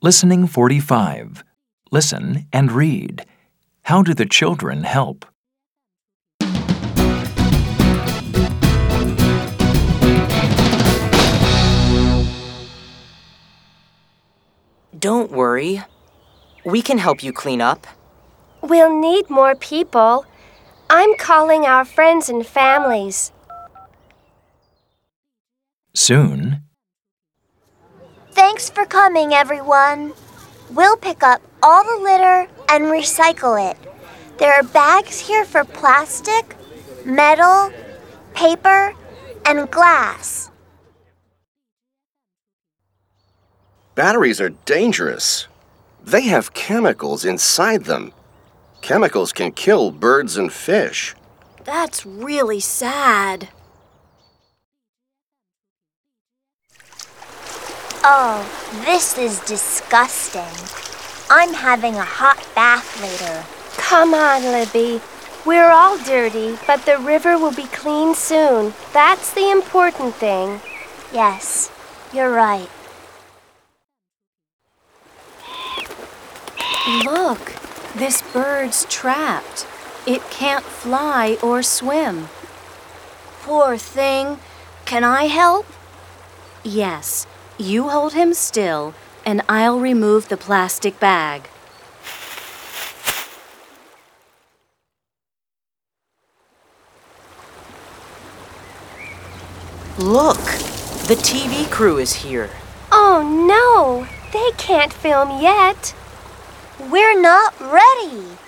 Listening 45. Listen and read. How do the children help? Don't worry. We can help you clean up. We'll need more people. I'm calling our friends and families. Soon, Thanks for coming, everyone. We'll pick up all the litter and recycle it. There are bags here for plastic, metal, paper, and glass. Batteries are dangerous. They have chemicals inside them. Chemicals can kill birds and fish. That's really sad. Oh, this is disgusting. I'm having a hot bath later. Come on, Libby. We're all dirty, but the river will be clean soon. That's the important thing. Yes, you're right. Look, this bird's trapped. It can't fly or swim. Poor thing. Can I help? Yes, you hold him still, and I'll remove the plastic bag. Look, the TV crew is here. Oh no, they can't film yet. We're not ready.